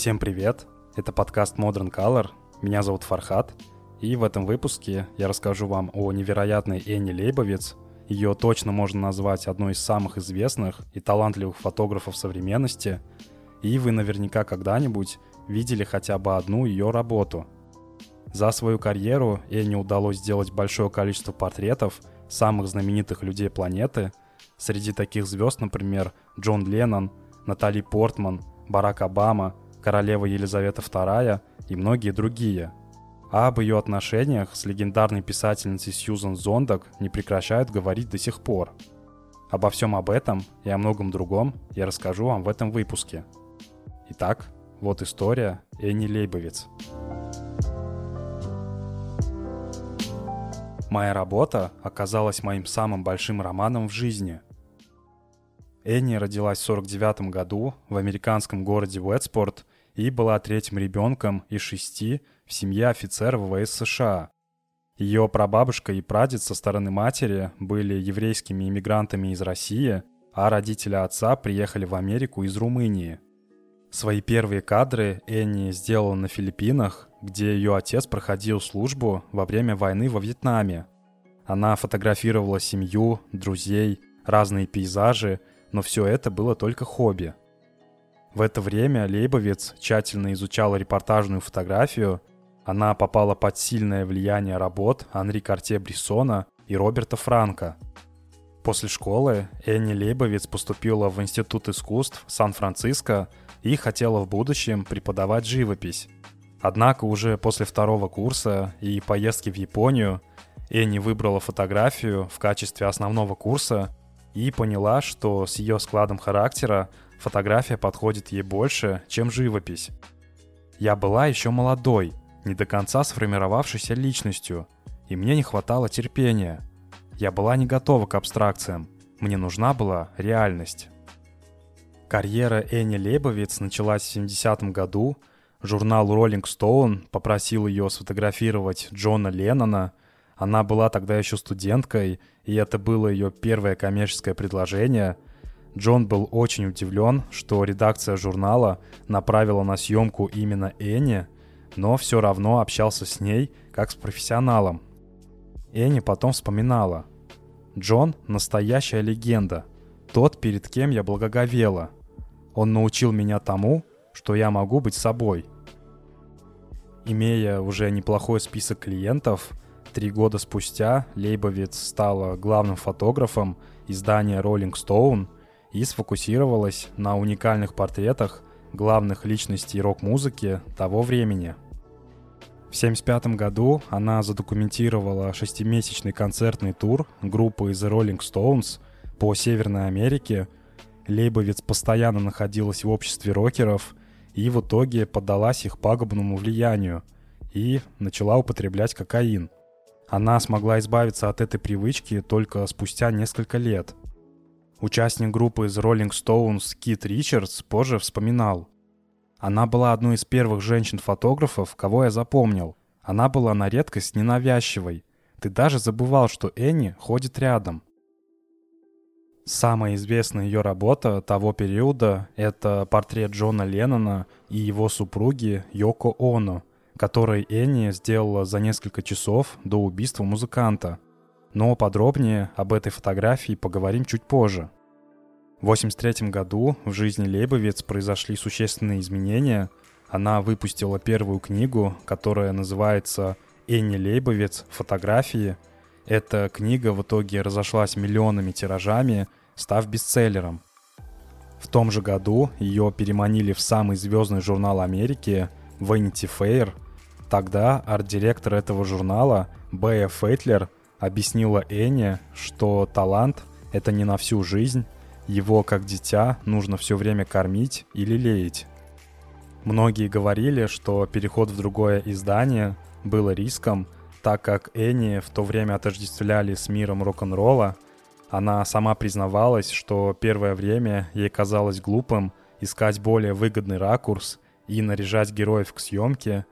Всем привет! Это подкаст Modern Color. Меня зовут Фархат. И в этом выпуске я расскажу вам о невероятной Энни Лейбовиц. Ее точно можно назвать одной из самых известных и талантливых фотографов современности. И вы наверняка когда-нибудь видели хотя бы одну ее работу. За свою карьеру Энни удалось сделать большое количество портретов самых знаменитых людей планеты. Среди таких звезд, например, Джон Леннон, Натали Портман, Барак Обама, королева Елизавета II и многие другие. А об ее отношениях с легендарной писательницей Сьюзан Зондак не прекращают говорить до сих пор. Обо всем об этом и о многом другом я расскажу вам в этом выпуске. Итак, вот история Энни Лейбовиц. Моя работа оказалась моим самым большим романом в жизни. Энни родилась в 49 году в американском городе Уэтспорт и была третьим ребенком из шести в семье офицеров ВВС США. Ее прабабушка и прадед со стороны матери были еврейскими иммигрантами из России, а родители отца приехали в Америку из Румынии. Свои первые кадры Энни сделала на Филиппинах, где ее отец проходил службу во время войны во Вьетнаме. Она фотографировала семью, друзей, разные пейзажи, но все это было только хобби. В это время Лейбовец тщательно изучала репортажную фотографию. Она попала под сильное влияние работ Анри Карте-Брессона и Роберта Франка. После школы Энни Лейбовец поступила в Институт искусств Сан-Франциско и хотела в будущем преподавать живопись. Однако уже после второго курса и поездки в Японию Энни выбрала фотографию в качестве основного курса и поняла, что с ее складом характера фотография подходит ей больше, чем живопись. Я была еще молодой, не до конца сформировавшейся личностью, и мне не хватало терпения. Я была не готова к абстракциям, мне нужна была реальность. Карьера Энни Лейбовиц началась в 70-м году. Журнал Rolling Stone попросил ее сфотографировать Джона Леннона. Она была тогда еще студенткой, и это было ее первое коммерческое предложение – Джон был очень удивлен, что редакция журнала направила на съемку именно Энни, но все равно общался с ней как с профессионалом. Энни потом вспоминала. «Джон — настоящая легенда, тот, перед кем я благоговела. Он научил меня тому, что я могу быть собой». Имея уже неплохой список клиентов, три года спустя Лейбовиц стала главным фотографом издания Rolling Stone — и сфокусировалась на уникальных портретах главных личностей рок-музыки того времени. В 1975 году она задокументировала шестимесячный концертный тур группы The Rolling Stones по Северной Америке. Лейбовиц постоянно находилась в обществе рокеров и в итоге поддалась их пагубному влиянию и начала употреблять кокаин. Она смогла избавиться от этой привычки только спустя несколько лет – Участник группы из Rolling Stones Кит Ричардс позже вспоминал. Она была одной из первых женщин-фотографов, кого я запомнил. Она была на редкость ненавязчивой. Ты даже забывал, что Энни ходит рядом. Самая известная ее работа того периода — это портрет Джона Леннона и его супруги Йоко Оно, который Энни сделала за несколько часов до убийства музыканта — но подробнее об этой фотографии поговорим чуть позже. В 1983 году в жизни Лейбовец произошли существенные изменения. Она выпустила первую книгу, которая называется «Энни Лейбовец. Фотографии». Эта книга в итоге разошлась миллионами тиражами, став бестселлером. В том же году ее переманили в самый звездный журнал Америки Vanity Fair. Тогда арт-директор этого журнала Бэя Фейтлер – объяснила Энни, что талант — это не на всю жизнь, его, как дитя, нужно все время кормить или леять. Многие говорили, что переход в другое издание было риском, так как Энни в то время отождествляли с миром рок-н-ролла. Она сама признавалась, что первое время ей казалось глупым искать более выгодный ракурс и наряжать героев к съемке,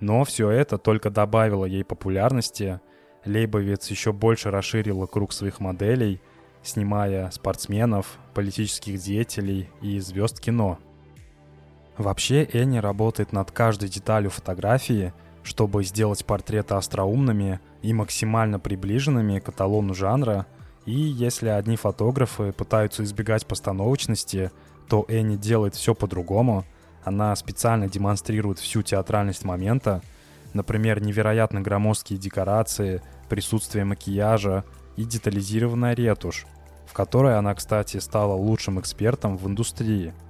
но все это только добавило ей популярности — Лейбовец еще больше расширила круг своих моделей, снимая спортсменов, политических деятелей и звезд кино. Вообще Энни работает над каждой деталью фотографии, чтобы сделать портреты остроумными и максимально приближенными к эталону жанра, и если одни фотографы пытаются избегать постановочности, то Энни делает все по-другому. Она специально демонстрирует всю театральность момента, например, невероятно громоздкие декорации, присутствие макияжа и детализированная ретушь, в которой она, кстати, стала лучшим экспертом в индустрии –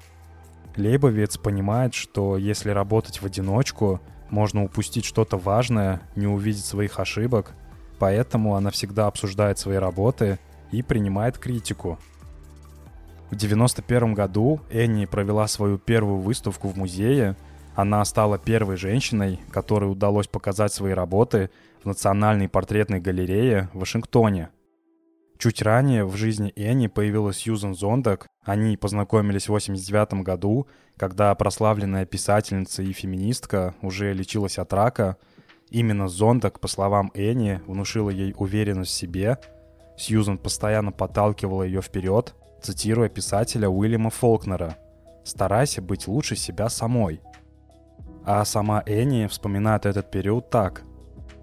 Лейбовец понимает, что если работать в одиночку, можно упустить что-то важное, не увидеть своих ошибок, поэтому она всегда обсуждает свои работы и принимает критику. В 1991 году Энни провела свою первую выставку в музее. Она стала первой женщиной, которой удалось показать свои работы в Национальной портретной галерее в Вашингтоне. Чуть ранее в жизни Энни появилась Сьюзен Зондак. Они познакомились в 89 году, когда прославленная писательница и феминистка уже лечилась от рака. Именно Зондак, по словам Энни, внушила ей уверенность в себе. Сьюзен постоянно подталкивала ее вперед, цитируя писателя Уильяма Фолкнера «Старайся быть лучше себя самой». А сама Энни вспоминает этот период так.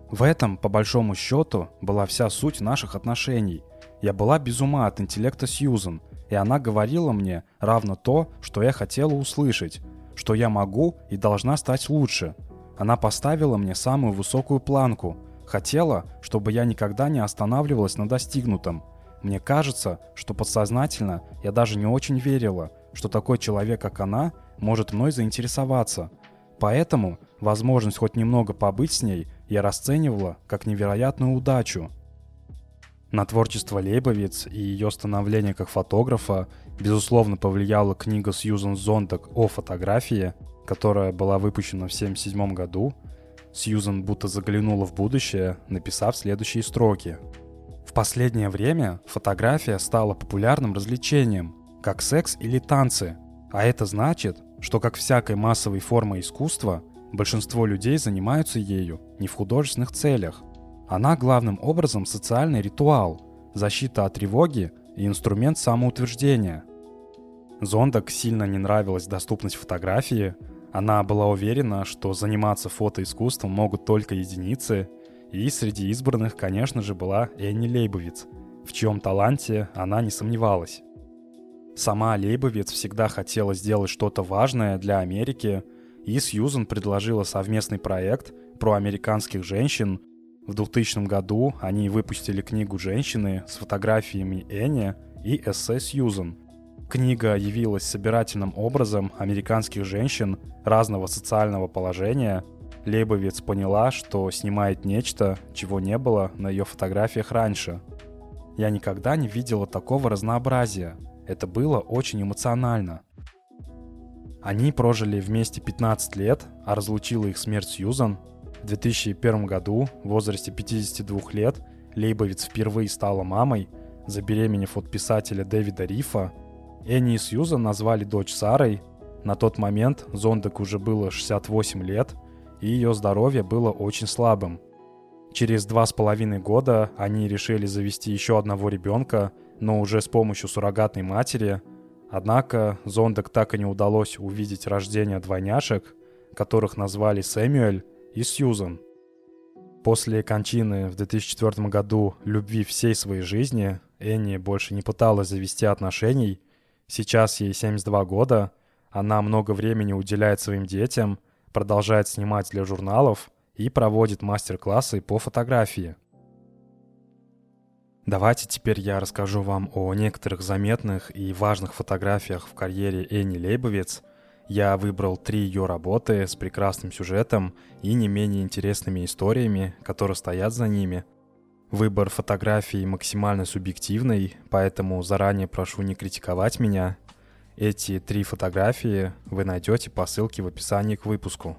В этом, по большому счету, была вся суть наших отношений – я была без ума от интеллекта Сьюзен, и она говорила мне равно то, что я хотела услышать, что я могу и должна стать лучше. Она поставила мне самую высокую планку, хотела, чтобы я никогда не останавливалась на достигнутом. Мне кажется, что подсознательно я даже не очень верила, что такой человек, как она, может мной заинтересоваться. Поэтому возможность хоть немного побыть с ней я расценивала как невероятную удачу. На творчество Лейбовиц и ее становление как фотографа, безусловно, повлияла книга Сьюзан Зонтак о фотографии, которая была выпущена в 1977 году. Сьюзан будто заглянула в будущее, написав следующие строки. В последнее время фотография стала популярным развлечением, как секс или танцы, а это значит, что как всякой массовой формой искусства, большинство людей занимаются ею не в художественных целях, она главным образом социальный ритуал, защита от тревоги и инструмент самоутверждения. Зондак сильно не нравилась доступность фотографии, она была уверена, что заниматься фотоискусством могут только единицы, и среди избранных, конечно же, была Энни Лейбовиц, в чьем таланте она не сомневалась. Сама Лейбовиц всегда хотела сделать что-то важное для Америки, и Сьюзен предложила совместный проект про американских женщин в 2000 году они выпустили книгу «Женщины» с фотографиями Энни и эссе Сьюзен. Книга явилась собирательным образом американских женщин разного социального положения. Лейбовец поняла, что снимает нечто, чего не было на ее фотографиях раньше. Я никогда не видела такого разнообразия. Это было очень эмоционально. Они прожили вместе 15 лет, а разлучила их смерть Сьюзан в 2001 году, в возрасте 52 лет, Лейбовиц впервые стала мамой, забеременев от писателя Дэвида Рифа. Энни и Сьюзан назвали дочь Сарой. На тот момент Зондек уже было 68 лет, и ее здоровье было очень слабым. Через два с половиной года они решили завести еще одного ребенка, но уже с помощью суррогатной матери. Однако Зондек так и не удалось увидеть рождение двойняшек, которых назвали Сэмюэль и Сьюзан. После кончины в 2004 году любви всей своей жизни Энни больше не пыталась завести отношений. Сейчас ей 72 года, она много времени уделяет своим детям, продолжает снимать для журналов и проводит мастер-классы по фотографии. Давайте теперь я расскажу вам о некоторых заметных и важных фотографиях в карьере Энни Лейбовиц – я выбрал три ее работы с прекрасным сюжетом и не менее интересными историями, которые стоят за ними. Выбор фотографий максимально субъективный, поэтому заранее прошу не критиковать меня. Эти три фотографии вы найдете по ссылке в описании к выпуску.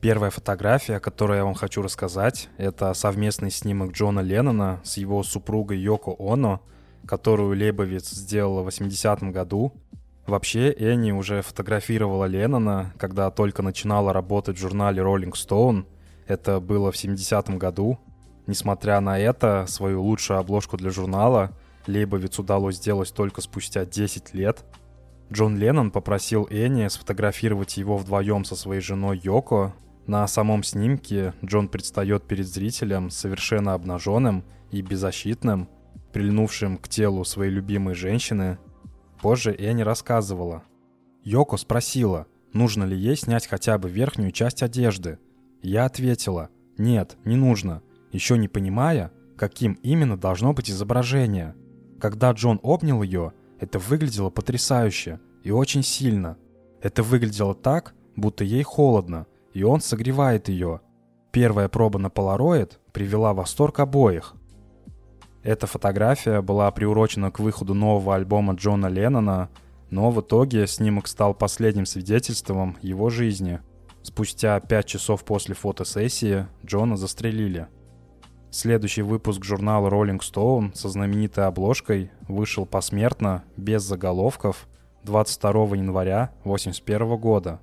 Первая фотография, о которой я вам хочу рассказать, это совместный снимок Джона Леннона с его супругой Йоко Оно, которую Лебовец сделала в 80-м году – Вообще, Энни уже фотографировала Леннона, когда только начинала работать в журнале Rolling Stone. Это было в 70-м году. Несмотря на это, свою лучшую обложку для журнала Лейбовиц удалось сделать только спустя 10 лет. Джон Леннон попросил Энни сфотографировать его вдвоем со своей женой Йоко. На самом снимке Джон предстает перед зрителем совершенно обнаженным и беззащитным, прильнувшим к телу своей любимой женщины. Позже Энни рассказывала. Йоко спросила, нужно ли ей снять хотя бы верхнюю часть одежды. Я ответила, нет, не нужно, еще не понимая, каким именно должно быть изображение. Когда Джон обнял ее, это выглядело потрясающе и очень сильно. Это выглядело так, будто ей холодно, и он согревает ее. Первая проба на полароид привела в восторг обоих. Эта фотография была приурочена к выходу нового альбома Джона Леннона, но в итоге снимок стал последним свидетельством его жизни. Спустя пять часов после фотосессии Джона застрелили – Следующий выпуск журнала Rolling Stone со знаменитой обложкой вышел посмертно, без заголовков, 22 января 1981 года.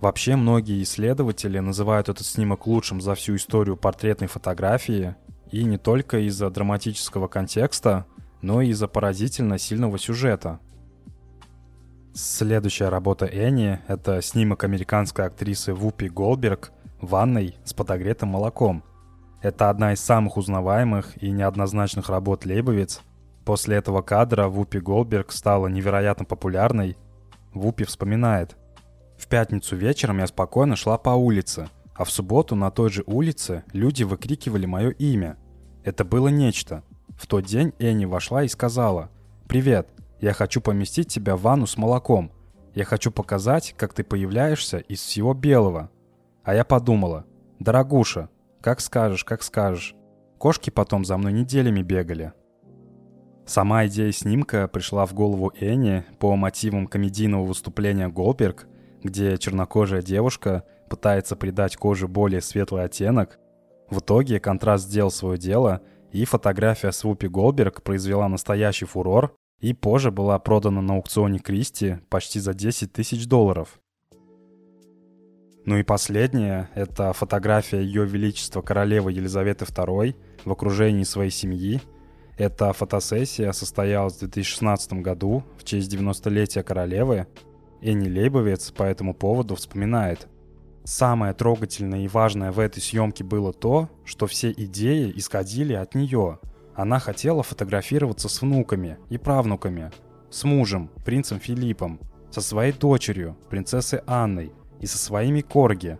Вообще многие исследователи называют этот снимок лучшим за всю историю портретной фотографии, и не только из-за драматического контекста, но и из-за поразительно сильного сюжета. Следующая работа Энни — это снимок американской актрисы Вупи Голберг в ванной с подогретым молоком — это одна из самых узнаваемых и неоднозначных работ Лейбовиц. После этого кадра Вупи Голберг стала невероятно популярной. Вупи вспоминает. «В пятницу вечером я спокойно шла по улице, а в субботу на той же улице люди выкрикивали мое имя. Это было нечто. В тот день Энни вошла и сказала «Привет, я хочу поместить тебя в ванну с молоком. Я хочу показать, как ты появляешься из всего белого». А я подумала «Дорогуша, как скажешь, как скажешь. Кошки потом за мной неделями бегали. Сама идея снимка пришла в голову Энни по мотивам комедийного выступления Голберг, где чернокожая девушка пытается придать коже более светлый оттенок. В итоге контраст сделал свое дело, и фотография с Голберг произвела настоящий фурор и позже была продана на аукционе Кристи почти за 10 тысяч долларов. Ну и последнее — это фотография Ее Величества Королевы Елизаветы II в окружении своей семьи. Эта фотосессия состоялась в 2016 году в честь 90-летия королевы. Энни Лейбовец по этому поводу вспоминает. Самое трогательное и важное в этой съемке было то, что все идеи исходили от нее. Она хотела фотографироваться с внуками и правнуками, с мужем, принцем Филиппом, со своей дочерью, принцессой Анной, и со своими корги.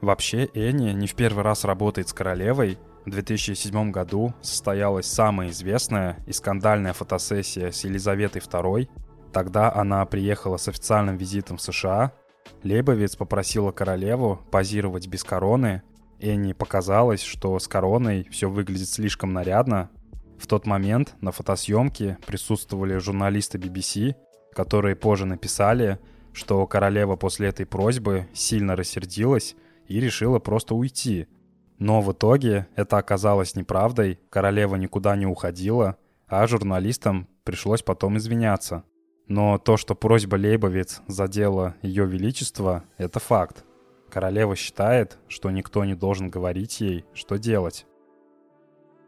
Вообще, Энни не в первый раз работает с королевой. В 2007 году состоялась самая известная и скандальная фотосессия с Елизаветой II. Тогда она приехала с официальным визитом в США. Лейбовец попросила королеву позировать без короны. Энни показалось, что с короной все выглядит слишком нарядно. В тот момент на фотосъемке присутствовали журналисты BBC, которые позже написали, что королева после этой просьбы сильно рассердилась и решила просто уйти. Но в итоге это оказалось неправдой, королева никуда не уходила, а журналистам пришлось потом извиняться. Но то, что просьба Лейбовец задела ее величество, это факт. Королева считает, что никто не должен говорить ей, что делать.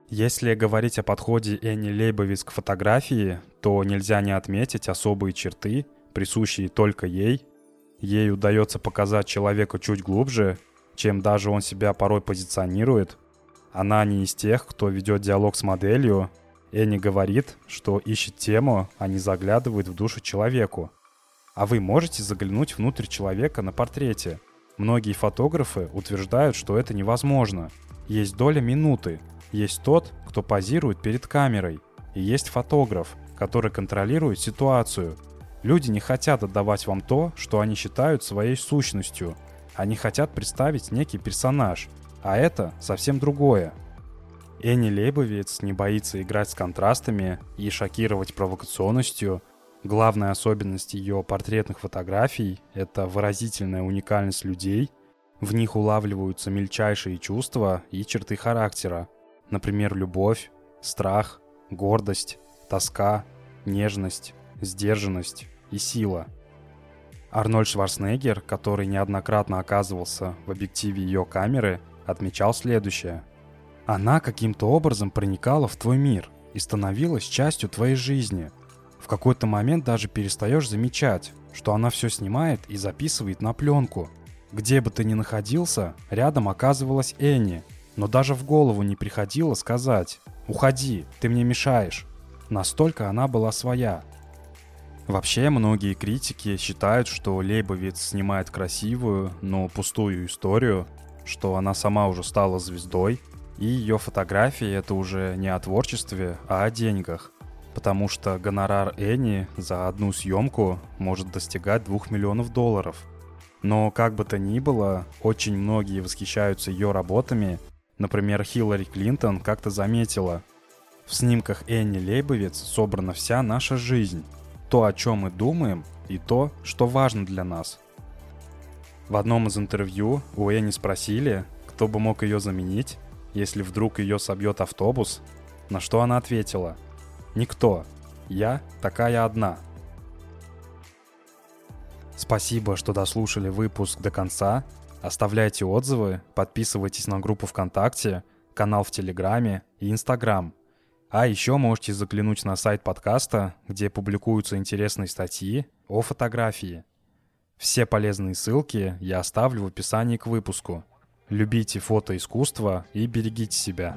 Если говорить о подходе Энни Лейбовиц к фотографии, то нельзя не отметить особые черты, присущие только ей. Ей удается показать человека чуть глубже, чем даже он себя порой позиционирует. Она не из тех, кто ведет диалог с моделью. Энни говорит, что ищет тему, а не заглядывает в душу человеку. А вы можете заглянуть внутрь человека на портрете. Многие фотографы утверждают, что это невозможно. Есть доля минуты. Есть тот, кто позирует перед камерой. И есть фотограф, который контролирует ситуацию, Люди не хотят отдавать вам то, что они считают своей сущностью. Они хотят представить некий персонаж, а это совсем другое. Энни Лейбовиц не боится играть с контрастами и шокировать провокационностью. Главная особенность ее портретных фотографий — это выразительная уникальность людей. В них улавливаются мельчайшие чувства и черты характера. Например, любовь, страх, гордость, тоска, нежность, сдержанность, и сила. Арнольд Шварценеггер, который неоднократно оказывался в объективе ее камеры, отмечал следующее. «Она каким-то образом проникала в твой мир и становилась частью твоей жизни. В какой-то момент даже перестаешь замечать, что она все снимает и записывает на пленку. Где бы ты ни находился, рядом оказывалась Энни, но даже в голову не приходило сказать «Уходи, ты мне мешаешь». Настолько она была своя. Вообще, многие критики считают, что Лейбовиц снимает красивую, но пустую историю, что она сама уже стала звездой, и ее фотографии — это уже не о творчестве, а о деньгах. Потому что гонорар Энни за одну съемку может достигать 2 миллионов долларов. Но как бы то ни было, очень многие восхищаются ее работами. Например, Хиллари Клинтон как-то заметила, в снимках Энни Лейбовиц собрана вся наша жизнь, то, о чем мы думаем, и то, что важно для нас. В одном из интервью у Энни спросили, кто бы мог ее заменить, если вдруг ее собьет автобус, на что она ответила «Никто. Я такая одна». Спасибо, что дослушали выпуск до конца. Оставляйте отзывы, подписывайтесь на группу ВКонтакте, канал в Телеграме и Инстаграм. А еще можете заглянуть на сайт подкаста, где публикуются интересные статьи о фотографии. Все полезные ссылки я оставлю в описании к выпуску. Любите фотоискусство и берегите себя.